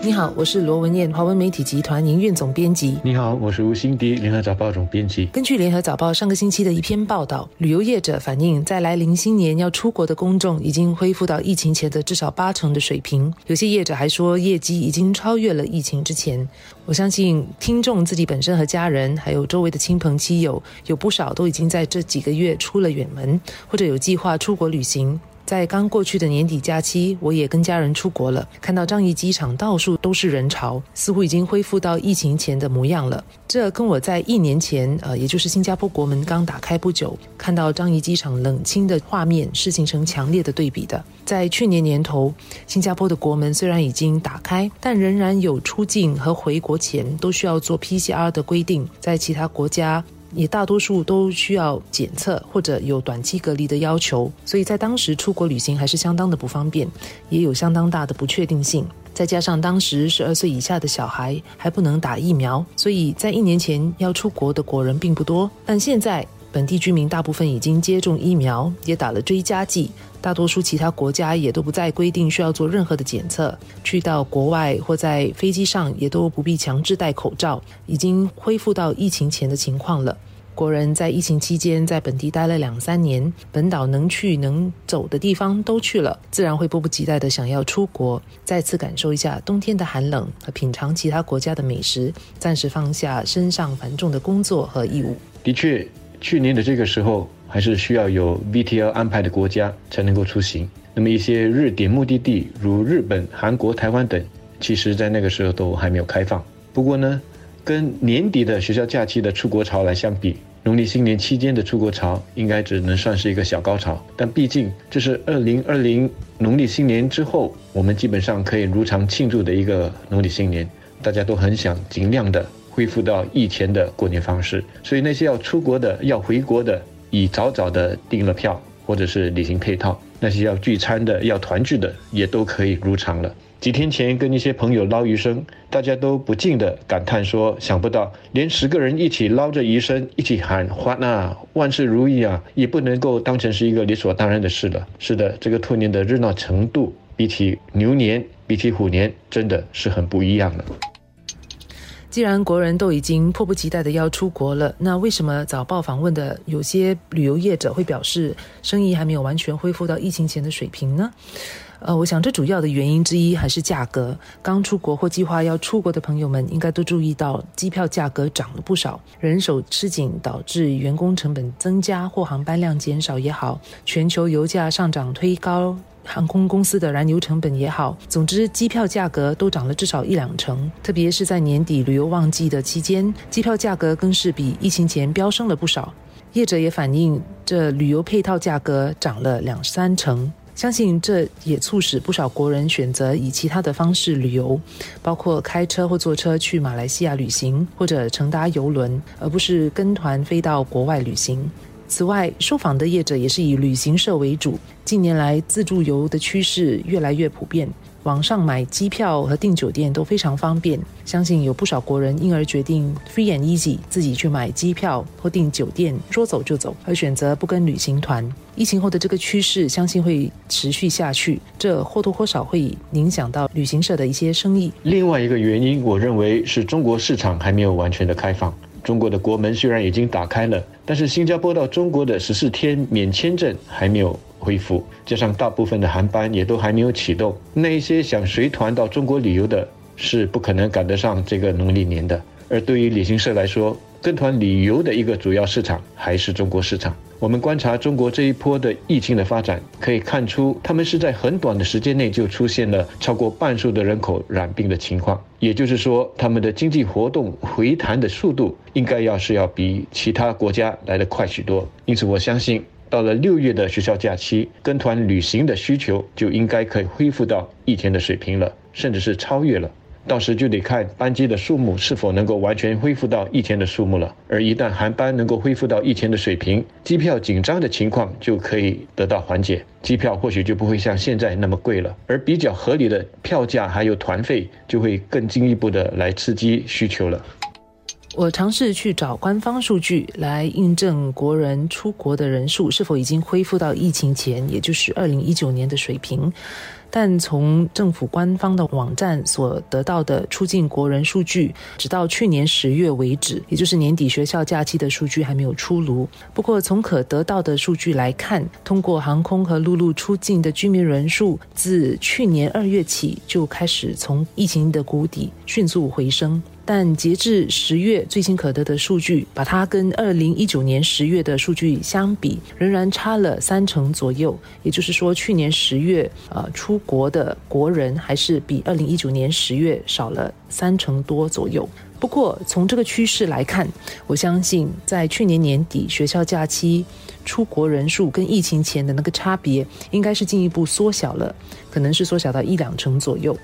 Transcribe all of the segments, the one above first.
你好，我是罗文燕，华文媒体集团营运总编辑。你好，我是吴欣迪，联合早报总编辑。根据联合早报上个星期的一篇报道，旅游业者反映，在来临新年要出国的公众已经恢复到疫情前的至少八成的水平。有些业者还说，业绩已经超越了疫情之前。我相信听众自己本身和家人，还有周围的亲朋戚友，有不少都已经在这几个月出了远门，或者有计划出国旅行。在刚过去的年底假期，我也跟家人出国了。看到樟宜机场到处都是人潮，似乎已经恢复到疫情前的模样了。这跟我在一年前，呃，也就是新加坡国门刚打开不久，看到樟宜机场冷清的画面，是形成强烈的对比的。在去年年头，新加坡的国门虽然已经打开，但仍然有出境和回国前都需要做 PCR 的规定。在其他国家。也大多数都需要检测或者有短期隔离的要求，所以在当时出国旅行还是相当的不方便，也有相当大的不确定性。再加上当时十二岁以下的小孩还不能打疫苗，所以在一年前要出国的国人并不多。但现在本地居民大部分已经接种疫苗，也打了追加剂。大多数其他国家也都不再规定需要做任何的检测，去到国外或在飞机上也都不必强制戴口罩，已经恢复到疫情前的情况了。国人在疫情期间在本地待了两三年，本岛能去能走的地方都去了，自然会迫不及待的想要出国，再次感受一下冬天的寒冷和品尝其他国家的美食，暂时放下身上繁重的工作和义务。的确，去年的这个时候。还是需要有 VTL 安排的国家才能够出行。那么一些日点目的地，如日本、韩国、台湾等，其实在那个时候都还没有开放。不过呢，跟年底的学校假期的出国潮来相比，农历新年期间的出国潮应该只能算是一个小高潮。但毕竟这是2020农历新年之后，我们基本上可以如常庆祝的一个农历新年，大家都很想尽量的恢复到以前的过年方式。所以那些要出国的、要回国的。已早早的订了票，或者是旅行配套，那些要聚餐的、要团聚的，也都可以入场了。几天前跟一些朋友捞鱼生，大家都不禁的感叹说：“想不到，连十个人一起捞着鱼生，一起喊欢啊，万事如意啊，也不能够当成是一个理所当然的事了。”是的，这个兔年的热闹程度，比起牛年、比起虎年，真的是很不一样了。既然国人都已经迫不及待的要出国了，那为什么早报访问的有些旅游业者会表示生意还没有完全恢复到疫情前的水平呢？呃，我想这主要的原因之一还是价格。刚出国或计划要出国的朋友们应该都注意到，机票价格涨了不少，人手吃紧导致员工成本增加或航班量减少也好，全球油价上涨推高。航空公司的燃油成本也好，总之机票价格都涨了至少一两成。特别是在年底旅游旺季的期间，机票价格更是比疫情前飙升了不少。业者也反映，这旅游配套价格涨了两三成。相信这也促使不少国人选择以其他的方式旅游，包括开车或坐车去马来西亚旅行，或者乘搭游轮，而不是跟团飞到国外旅行。此外，受访的业者也是以旅行社为主。近年来，自助游的趋势越来越普遍，网上买机票和订酒店都非常方便。相信有不少国人因而决定 free and easy，自己去买机票或订酒店，说走就走，而选择不跟旅行团。疫情后的这个趋势，相信会持续下去，这或多或少会影响到旅行社的一些生意。另外一个原因，我认为是中国市场还没有完全的开放。中国的国门虽然已经打开了，但是新加坡到中国的十四天免签证还没有恢复，加上大部分的航班也都还没有启动，那一些想随团到中国旅游的，是不可能赶得上这个农历年的。而对于旅行社来说，跟团旅游的一个主要市场还是中国市场。我们观察中国这一波的疫情的发展，可以看出，他们是在很短的时间内就出现了超过半数的人口染病的情况。也就是说，他们的经济活动回弹的速度，应该要是要比其他国家来得快许多。因此，我相信到了六月的学校假期，跟团旅行的需求就应该可以恢复到以前的水平了，甚至是超越了。到时就得看班机的数目是否能够完全恢复到一天的数目了。而一旦航班能够恢复到一天的水平，机票紧张的情况就可以得到缓解，机票或许就不会像现在那么贵了。而比较合理的票价还有团费，就会更进一步的来刺激需求了。我尝试去找官方数据来印证国人出国的人数是否已经恢复到疫情前，也就是二零一九年的水平。但从政府官方的网站所得到的出境国人数据，直到去年十月为止，也就是年底学校假期的数据还没有出炉。不过，从可得到的数据来看，通过航空和陆路出境的居民人数，自去年二月起就开始从疫情的谷底迅速回升。但截至十月最新可得的数据，把它跟二零一九年十月的数据相比，仍然差了三成左右。也就是说，去年十月呃出国的国人还是比二零一九年十月少了三成多左右。不过从这个趋势来看，我相信在去年年底学校假期出国人数跟疫情前的那个差别，应该是进一步缩小了，可能是缩小到一两成左右。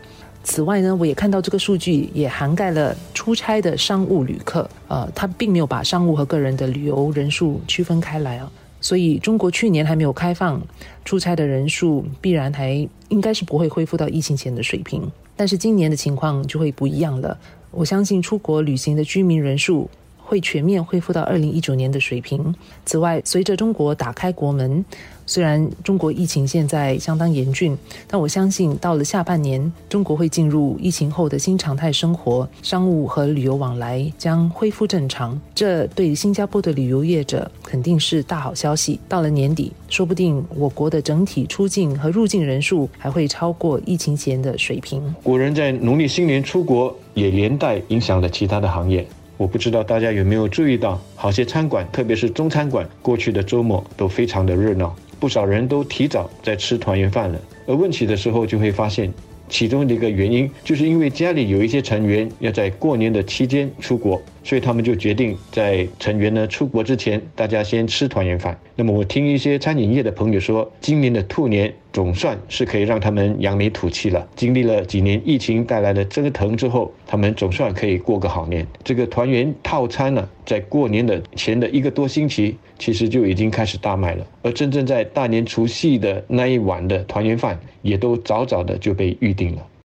此外呢，我也看到这个数据也涵盖了出差的商务旅客，呃，它并没有把商务和个人的旅游人数区分开来啊。所以中国去年还没有开放，出差的人数必然还应该是不会恢复到疫情前的水平。但是今年的情况就会不一样了。我相信出国旅行的居民人数会全面恢复到二零一九年的水平。此外，随着中国打开国门。虽然中国疫情现在相当严峻，但我相信到了下半年，中国会进入疫情后的新常态生活，商务和旅游往来将恢复正常。这对新加坡的旅游业者肯定是大好消息。到了年底，说不定我国的整体出境和入境人数还会超过疫情前的水平。国人在农历新年出国，也连带影响了其他的行业。我不知道大家有没有注意到，好些餐馆，特别是中餐馆，过去的周末都非常的热闹。不少人都提早在吃团圆饭了，而问起的时候就会发现，其中的一个原因就是因为家里有一些成员要在过年的期间出国，所以他们就决定在成员呢出国之前，大家先吃团圆饭。那么我听一些餐饮业的朋友说，今年的兔年。总算是可以让他们扬眉吐气了。经历了几年疫情带来的折腾之后，他们总算可以过个好年。这个团圆套餐呢，在过年的前的一个多星期，其实就已经开始大卖了。而真正在大年除夕的那一晚的团圆饭，也都早早的就被预定了。